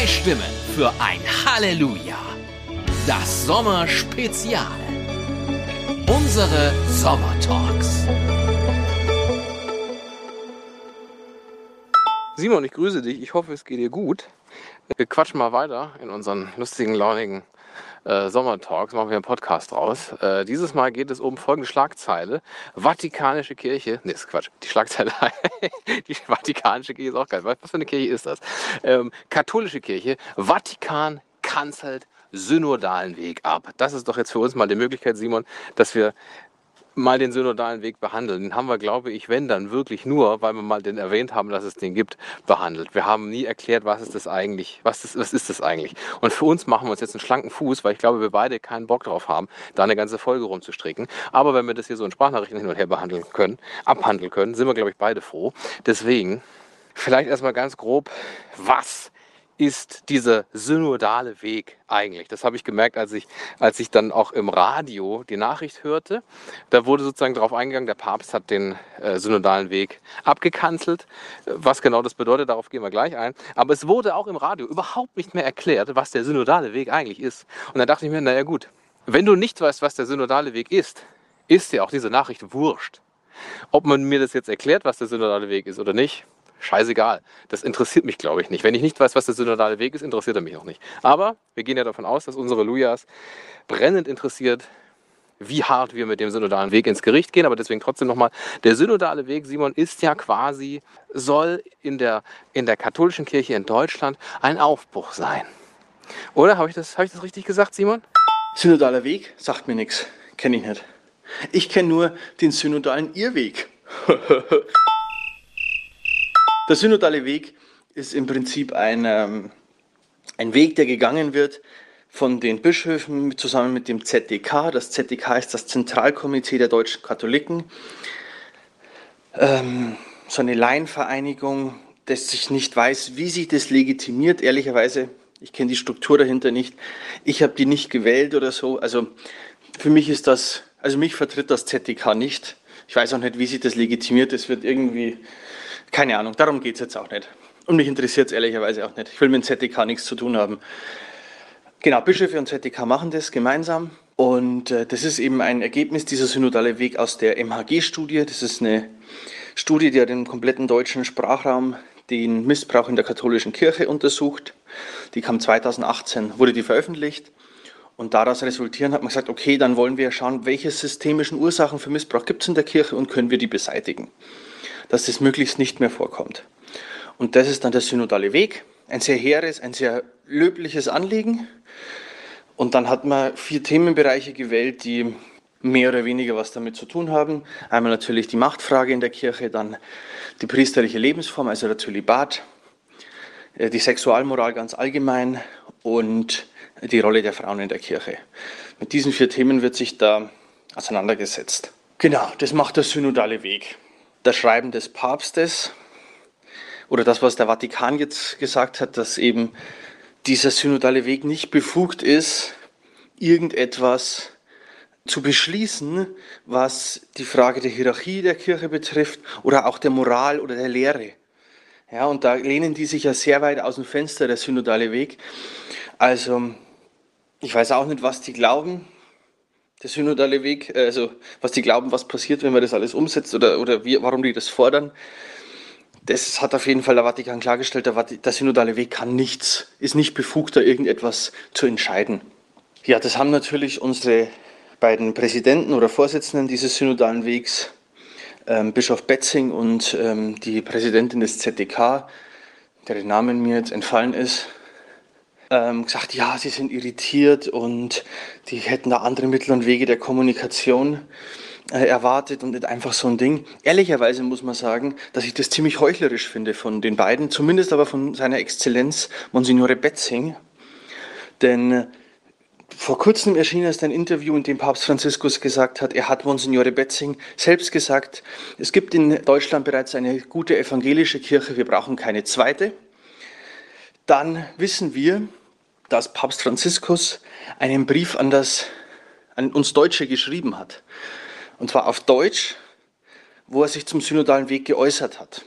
Zwei Stimmen für ein Halleluja. Das Sommerspezial. Unsere Sommertalks. Simon, ich grüße dich. Ich hoffe, es geht dir gut. Wir quatschen mal weiter in unseren lustigen, launigen äh, Sommertalks. Machen wir einen Podcast draus. Äh, dieses Mal geht es um folgende Schlagzeile. Vatikanische Kirche. Nee, ist Quatsch. Die Schlagzeile. die Vatikanische Kirche ist auch geil. Was für eine Kirche ist das? Ähm, katholische Kirche. Vatikan kanzelt synodalen Weg ab. Das ist doch jetzt für uns mal die Möglichkeit, Simon, dass wir mal den synodalen Weg behandeln. Den haben wir, glaube ich, wenn dann wirklich nur, weil wir mal den erwähnt haben, dass es den gibt, behandelt. Wir haben nie erklärt, was ist das eigentlich, was ist, was ist das eigentlich. Und für uns machen wir uns jetzt einen schlanken Fuß, weil ich glaube, wir beide keinen Bock drauf haben, da eine ganze Folge rumzustricken. Aber wenn wir das hier so in Sprachnachrichten hin und her behandeln können, abhandeln können, sind wir, glaube ich, beide froh. Deswegen vielleicht erstmal ganz grob, was ist dieser synodale Weg eigentlich? Das habe ich gemerkt, als ich, als ich dann auch im Radio die Nachricht hörte. Da wurde sozusagen darauf eingegangen, der Papst hat den äh, synodalen Weg abgekanzelt. Was genau das bedeutet, darauf gehen wir gleich ein. Aber es wurde auch im Radio überhaupt nicht mehr erklärt, was der synodale Weg eigentlich ist. Und da dachte ich mir, naja gut, wenn du nicht weißt, was der synodale Weg ist, ist dir auch diese Nachricht wurscht. Ob man mir das jetzt erklärt, was der synodale Weg ist oder nicht, scheißegal. Das interessiert mich, glaube ich, nicht. Wenn ich nicht weiß, was der synodale Weg ist, interessiert er mich auch nicht. Aber wir gehen ja davon aus, dass unsere Lujas brennend interessiert, wie hart wir mit dem synodalen Weg ins Gericht gehen. Aber deswegen trotzdem nochmal, der synodale Weg, Simon, ist ja quasi, soll in der, in der katholischen Kirche in Deutschland ein Aufbruch sein. Oder habe ich, hab ich das richtig gesagt, Simon? Synodaler Weg sagt mir nichts. Kenne ich nicht. Ich kenne nur den synodalen Irrweg. Der synodale Weg ist im Prinzip ein, ähm, ein Weg, der gegangen wird von den Bischöfen zusammen mit dem ZDK. Das ZDK ist das Zentralkomitee der deutschen Katholiken. Ähm, so eine Laienvereinigung, dass ich nicht weiß, wie sich das legitimiert. Ehrlicherweise, ich kenne die Struktur dahinter nicht. Ich habe die nicht gewählt oder so. Also für mich ist das, also mich vertritt das ZDK nicht. Ich weiß auch nicht, wie sich das legitimiert. Es wird irgendwie keine Ahnung, darum geht es jetzt auch nicht. Und mich interessiert es ehrlicherweise auch nicht. Ich will mit dem ZDK nichts zu tun haben. Genau, Bischöfe und ZDK machen das gemeinsam. Und äh, das ist eben ein Ergebnis dieser synodale Weg aus der MHG-Studie. Das ist eine Studie, die hat im kompletten deutschen Sprachraum den Missbrauch in der katholischen Kirche untersucht. Die kam 2018, wurde die veröffentlicht. Und daraus resultieren hat man gesagt, okay, dann wollen wir schauen, welche systemischen Ursachen für Missbrauch gibt es in der Kirche und können wir die beseitigen dass das möglichst nicht mehr vorkommt. Und das ist dann der synodale Weg. Ein sehr hehres, ein sehr löbliches Anliegen. Und dann hat man vier Themenbereiche gewählt, die mehr oder weniger was damit zu tun haben. Einmal natürlich die Machtfrage in der Kirche, dann die priesterliche Lebensform, also der Zölibat, äh, die Sexualmoral ganz allgemein und die Rolle der Frauen in der Kirche. Mit diesen vier Themen wird sich da auseinandergesetzt. Genau, das macht der synodale Weg das Schreiben des Papstes oder das, was der Vatikan jetzt gesagt hat, dass eben dieser synodale Weg nicht befugt ist, irgendetwas zu beschließen, was die Frage der Hierarchie der Kirche betrifft oder auch der Moral oder der Lehre. Ja, und da lehnen die sich ja sehr weit aus dem Fenster, der synodale Weg. Also, ich weiß auch nicht, was die glauben der synodale Weg, äh, also was die glauben, was passiert, wenn man das alles umsetzt oder, oder wie, warum die das fordern. Das hat auf jeden Fall der Vatikan klargestellt, der, der synodale Weg kann nichts, ist nicht befugt, da irgendetwas zu entscheiden. Ja, das haben natürlich unsere beiden Präsidenten oder Vorsitzenden dieses synodalen Wegs, ähm, Bischof Betzing und ähm, die Präsidentin des ZDK, deren Namen mir jetzt entfallen ist, ähm, gesagt, ja, sie sind irritiert und die hätten da andere Mittel und Wege der Kommunikation äh, erwartet und nicht einfach so ein Ding. Ehrlicherweise muss man sagen, dass ich das ziemlich heuchlerisch finde von den beiden, zumindest aber von seiner Exzellenz Monsignore Betzing. Denn äh, vor kurzem erschien erst ein Interview, in dem Papst Franziskus gesagt hat, er hat Monsignore Betzing selbst gesagt, es gibt in Deutschland bereits eine gute evangelische Kirche, wir brauchen keine zweite. Dann wissen wir, dass Papst Franziskus einen Brief an, das, an uns Deutsche geschrieben hat. Und zwar auf Deutsch, wo er sich zum synodalen Weg geäußert hat.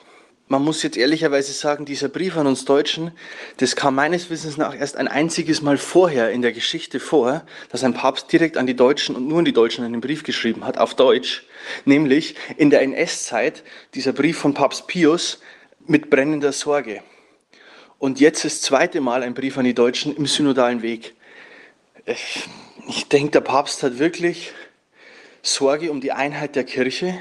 man muss jetzt ehrlicherweise sagen, dieser Brief an uns Deutschen, das kam meines Wissens nach erst ein einziges Mal vorher in der Geschichte vor, dass ein Papst direkt an die Deutschen und nur an die Deutschen einen Brief geschrieben hat, auf Deutsch, nämlich in der NS-Zeit, dieser Brief von Papst Pius mit brennender Sorge. Und jetzt das zweite Mal ein Brief an die Deutschen im synodalen Weg. Ich, ich denke, der Papst hat wirklich Sorge um die Einheit der Kirche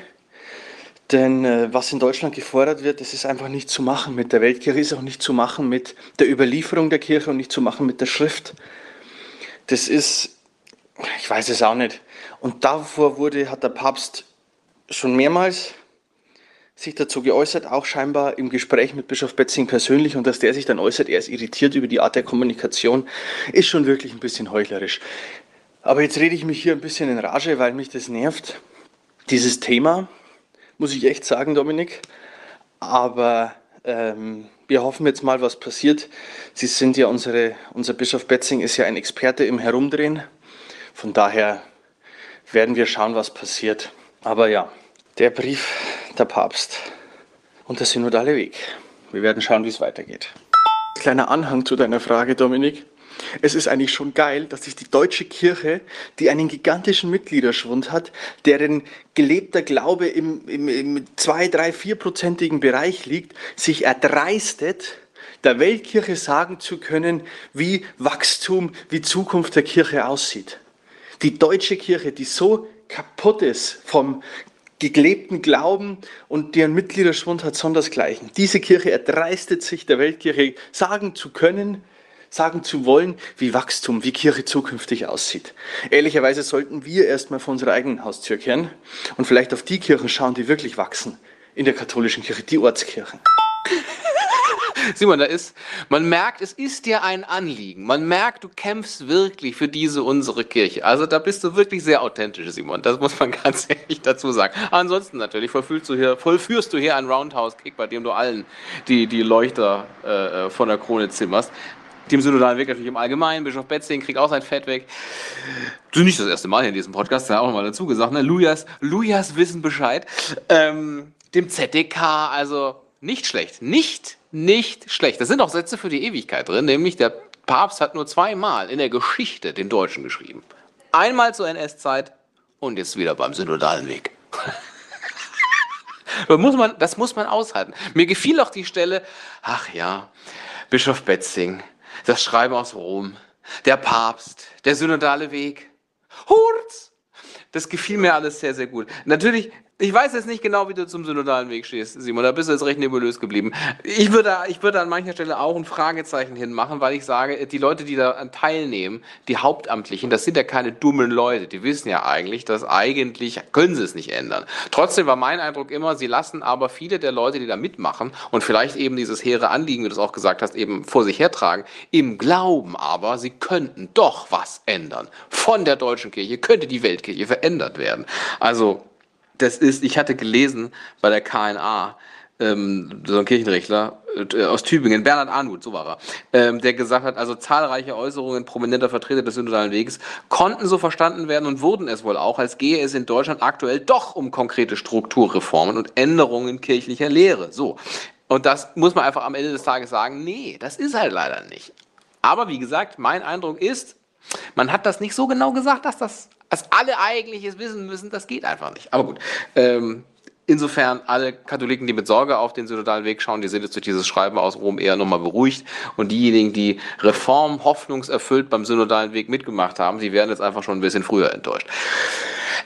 denn äh, was in Deutschland gefordert wird, das ist einfach nicht zu machen mit der Weltkirche, ist auch nicht zu machen mit der Überlieferung der Kirche und nicht zu machen mit der Schrift. Das ist, ich weiß es auch nicht. Und davor wurde, hat der Papst schon mehrmals sich dazu geäußert, auch scheinbar im Gespräch mit Bischof Betzing persönlich und dass der sich dann äußert, er ist irritiert über die Art der Kommunikation, ist schon wirklich ein bisschen heuchlerisch. Aber jetzt rede ich mich hier ein bisschen in Rage, weil mich das nervt. Dieses Thema, muss ich echt sagen, Dominik. Aber ähm, wir hoffen jetzt mal, was passiert. Sie sind ja unsere, unser Bischof Betzing ist ja ein Experte im Herumdrehen. Von daher werden wir schauen, was passiert. Aber ja, der Brief, der Papst und der synodale Weg. Wir werden schauen, wie es weitergeht. Kleiner Anhang zu deiner Frage, Dominik. Es ist eigentlich schon geil, dass sich die deutsche Kirche, die einen gigantischen Mitgliederschwund hat, deren gelebter Glaube im, im, im 2, 3, 4-prozentigen Bereich liegt, sich erdreistet, der Weltkirche sagen zu können, wie Wachstum, wie Zukunft der Kirche aussieht. Die deutsche Kirche, die so kaputt ist vom gelebten Glauben und deren Mitgliederschwund hat sondersgleichen. Diese Kirche erdreistet sich der Weltkirche sagen zu können, sagen zu wollen, wie Wachstum, wie Kirche zukünftig aussieht. Ehrlicherweise sollten wir erstmal vor unserer eigenen Haustür kehren und vielleicht auf die Kirchen schauen, die wirklich wachsen in der katholischen Kirche, die Ortskirchen. Simon, da ist, man merkt, es ist dir ein Anliegen. Man merkt, du kämpfst wirklich für diese unsere Kirche. Also da bist du wirklich sehr authentisch, Simon. Das muss man ganz ehrlich dazu sagen. Ansonsten natürlich vollführst du hier, vollführst du hier einen Roundhouse-Kick, bei dem du allen die, die Leuchter äh, äh von der Krone zimmerst dem synodalen Weg natürlich im Allgemeinen. Bischof Betzing kriegt auch sein Fett weg. Ist nicht das erste Mal hier in diesem Podcast, da auch nochmal dazu gesagt. Ne? Lujas, Lujas wissen Bescheid. Ähm, dem ZDK, also nicht schlecht. Nicht, nicht schlecht. Das sind auch Sätze für die Ewigkeit drin, nämlich der Papst hat nur zweimal in der Geschichte den Deutschen geschrieben. Einmal zur NS-Zeit und jetzt wieder beim synodalen Weg. das, muss man, das muss man aushalten. Mir gefiel auch die Stelle, ach ja, Bischof Betzing, das Schreiben aus Rom, der Papst, der synodale Weg. Hurz! Das gefiel mir alles sehr, sehr gut. Natürlich ich weiß jetzt nicht genau, wie du zum synodalen Weg stehst, Simon. Da bist du jetzt recht nebulös geblieben. Ich würde, ich würde an mancher Stelle auch ein Fragezeichen hinmachen, weil ich sage, die Leute, die da teilnehmen, die Hauptamtlichen, das sind ja keine dummen Leute. Die wissen ja eigentlich, dass eigentlich können sie es nicht ändern. Trotzdem war mein Eindruck immer, sie lassen aber viele der Leute, die da mitmachen und vielleicht eben dieses hehre Anliegen, wie du es auch gesagt hast, eben vor sich hertragen, im Glauben aber, sie könnten doch was ändern. Von der deutschen Kirche könnte die Weltkirche verändert werden. Also, das ist, ich hatte gelesen bei der KNA, ähm, so ein Kirchenrechtler äh, aus Tübingen, Bernhard Arnut, so war er, ähm, der gesagt hat, also zahlreiche Äußerungen prominenter Vertreter des synodalen Weges konnten so verstanden werden und wurden es wohl auch, als gehe es in Deutschland aktuell doch um konkrete Strukturreformen und Änderungen kirchlicher Lehre. So. Und das muss man einfach am Ende des Tages sagen, nee, das ist halt leider nicht. Aber wie gesagt, mein Eindruck ist, man hat das nicht so genau gesagt, dass das dass alle eigentlich es wissen müssen, das geht einfach nicht. Aber gut. Ähm, insofern alle Katholiken, die mit Sorge auf den synodalen Weg schauen, die sind jetzt durch dieses Schreiben aus Rom eher nochmal beruhigt. Und diejenigen, die Reform hoffnungserfüllt beim synodalen Weg mitgemacht haben, die werden jetzt einfach schon ein bisschen früher enttäuscht.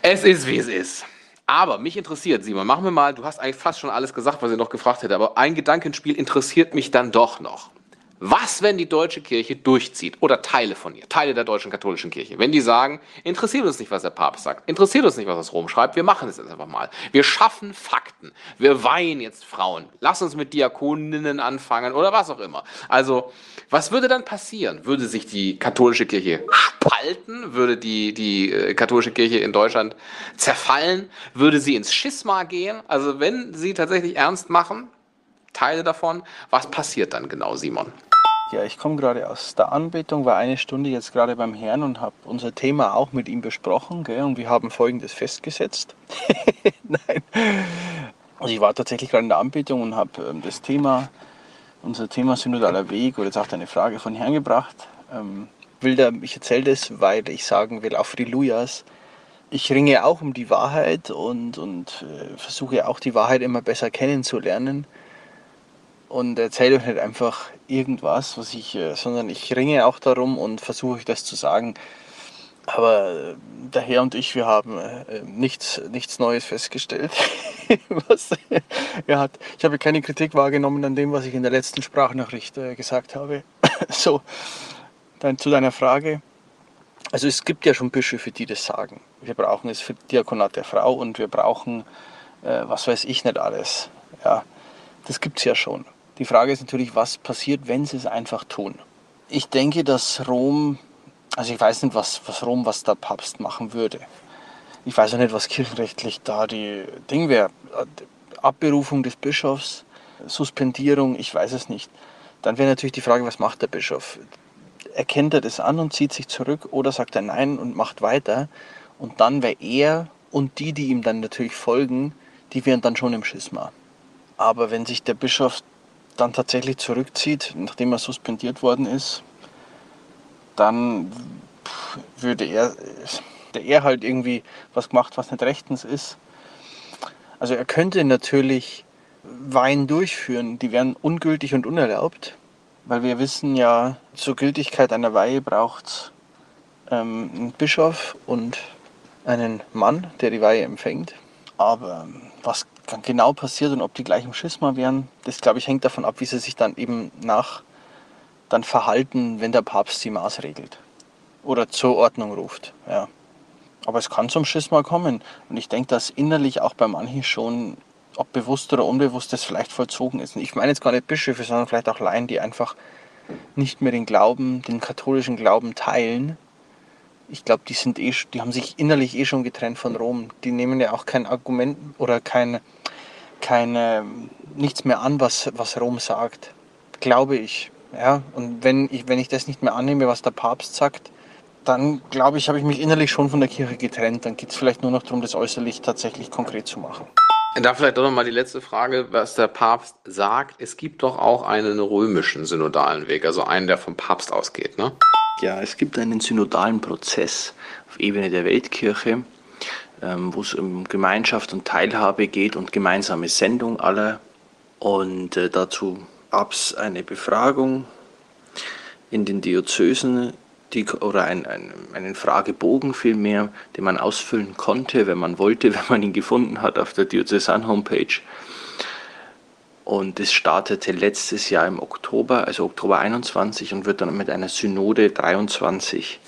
Es ist, wie es ist. Aber mich interessiert, Simon, machen wir mal, du hast eigentlich fast schon alles gesagt, was ich noch gefragt hätte, aber ein Gedankenspiel interessiert mich dann doch noch. Was, wenn die deutsche Kirche durchzieht oder Teile von ihr, Teile der deutschen katholischen Kirche, wenn die sagen, interessiert uns nicht, was der Papst sagt, interessiert uns nicht, was das Rom schreibt, wir machen es jetzt einfach mal. Wir schaffen Fakten, wir weihen jetzt Frauen, lass uns mit Diakoninnen anfangen oder was auch immer. Also, was würde dann passieren? Würde sich die katholische Kirche spalten? Würde die, die äh, katholische Kirche in Deutschland zerfallen? Würde sie ins Schisma gehen? Also, wenn sie tatsächlich ernst machen, Teile davon, was passiert dann genau, Simon? Ja, ich komme gerade aus der Anbetung, war eine Stunde jetzt gerade beim Herrn und habe unser Thema auch mit ihm besprochen. Gell, und wir haben Folgendes festgesetzt. Nein. Also ich war tatsächlich gerade in der Anbetung und habe ähm, das Thema, unser Thema Synodaler Weg oder jetzt auch eine Frage von Herrn gebracht. Ähm, will da, ich erzähle das, weil ich sagen will, auf Frelujas, ich ringe auch um die Wahrheit und, und äh, versuche auch die Wahrheit immer besser kennenzulernen. Und erzähle euch nicht einfach irgendwas, was ich, äh, sondern ich ringe auch darum und versuche euch das zu sagen. Aber äh, der Herr und ich, wir haben äh, nichts, nichts Neues festgestellt. was er hat. Ich habe keine Kritik wahrgenommen an dem, was ich in der letzten Sprachnachricht gesagt habe. so, dann zu deiner Frage. Also es gibt ja schon Bischöfe, die das sagen. Wir brauchen es für Diakonat der Frau und wir brauchen, äh, was weiß ich nicht alles. Ja, das gibt es ja schon. Die Frage ist natürlich, was passiert, wenn sie es einfach tun. Ich denke, dass Rom, also ich weiß nicht, was, was Rom, was der Papst machen würde. Ich weiß auch nicht, was kirchenrechtlich da die Ding wäre. Abberufung des Bischofs, Suspendierung, ich weiß es nicht. Dann wäre natürlich die Frage, was macht der Bischof? erkennt er das an und zieht sich zurück oder sagt er nein und macht weiter. Und dann wäre er und die, die ihm dann natürlich folgen, die wären dann schon im Schisma. Aber wenn sich der Bischof dann tatsächlich zurückzieht, nachdem er suspendiert worden ist, dann würde er, der er halt irgendwie was gemacht, was nicht rechtens ist. Also er könnte natürlich Wein durchführen, die wären ungültig und unerlaubt. Weil wir wissen ja, zur Gültigkeit einer Weihe braucht ähm, einen Bischof und einen Mann, der die Weihe empfängt. Aber ähm, was genau passiert und ob die gleich im Schisma wären, das glaube ich hängt davon ab, wie sie sich dann eben nach dann verhalten, wenn der Papst sie maßregelt oder zur Ordnung ruft. Ja. Aber es kann zum Schisma kommen. Und ich denke, dass innerlich auch bei manchen schon ob bewusst oder unbewusst das vielleicht vollzogen ist. Und ich meine jetzt gar nicht Bischöfe, sondern vielleicht auch Laien, die einfach nicht mehr den Glauben, den katholischen Glauben teilen. Ich glaube, die sind eh, die haben sich innerlich eh schon getrennt von Rom. Die nehmen ja auch kein Argument oder kein, keine, nichts mehr an, was, was Rom sagt. Glaube ich. Ja, und wenn ich, wenn ich das nicht mehr annehme, was der Papst sagt, dann glaube ich, habe ich mich innerlich schon von der Kirche getrennt. Dann geht es vielleicht nur noch darum, das äußerlich tatsächlich konkret zu machen. Da vielleicht doch nochmal die letzte Frage, was der Papst sagt. Es gibt doch auch einen römischen synodalen Weg, also einen, der vom Papst ausgeht, ne? Ja, es gibt einen synodalen Prozess auf Ebene der Weltkirche, ähm, wo es um Gemeinschaft und Teilhabe geht und gemeinsame Sendung aller. Und äh, dazu gab es eine Befragung in den Diözesen die, oder ein, ein, einen Fragebogen vielmehr, den man ausfüllen konnte, wenn man wollte, wenn man ihn gefunden hat auf der Diözesan-Homepage. Und es startete letztes Jahr im Oktober, also Oktober 21 und wird dann mit einer Synode 23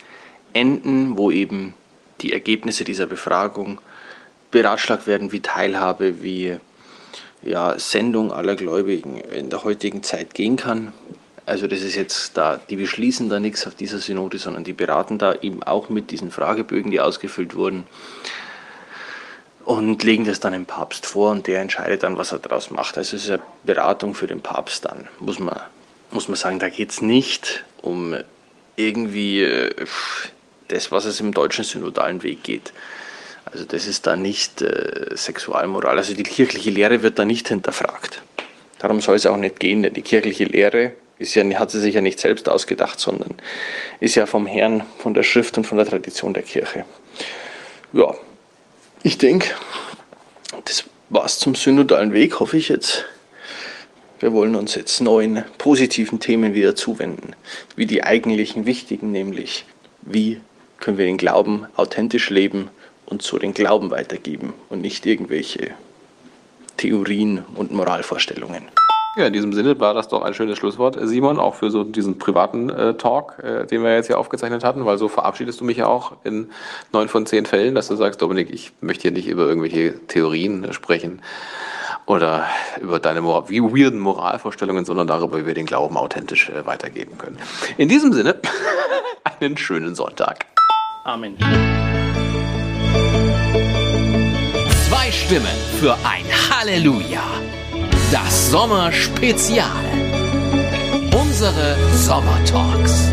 enden, wo eben die Ergebnisse dieser Befragung beratschlagt werden, wie Teilhabe, wie ja, Sendung aller Gläubigen in der heutigen Zeit gehen kann. Also das ist jetzt da, die beschließen da nichts auf dieser Synode, sondern die beraten da eben auch mit diesen Fragebögen, die ausgefüllt wurden und legen das dann dem Papst vor und der entscheidet dann, was er daraus macht. Also es ist eine Beratung für den Papst dann, muss man, muss man sagen. Da geht es nicht um irgendwie äh, das, was es im deutschen synodalen Weg geht. Also das ist da nicht äh, Sexualmoral. Also die kirchliche Lehre wird da nicht hinterfragt. Darum soll es auch nicht gehen, denn die kirchliche Lehre ist ja, hat sie sich ja nicht selbst ausgedacht, sondern ist ja vom Herrn, von der Schrift und von der Tradition der Kirche. Ja, ich denke, das war's zum synodalen Weg, hoffe ich jetzt. Wir wollen uns jetzt neuen positiven Themen wieder zuwenden, wie die eigentlichen wichtigen, nämlich wie können wir den Glauben authentisch leben und so den Glauben weitergeben und nicht irgendwelche Theorien und Moralvorstellungen. Ja, in diesem Sinne war das doch ein schönes Schlusswort, Simon, auch für so diesen privaten äh, Talk, äh, den wir jetzt hier aufgezeichnet hatten, weil so verabschiedest du mich ja auch in neun von zehn Fällen, dass du sagst, Dominik, ich möchte hier nicht über irgendwelche Theorien äh, sprechen oder über deine Mor wie weirden Moralvorstellungen, sondern darüber, wie wir den Glauben authentisch äh, weitergeben können. In diesem Sinne, einen schönen Sonntag. Amen. Zwei Stimmen für ein Halleluja. Das Sommerspezial. Unsere Sommertalks.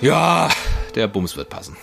Ja, der Bums wird passen.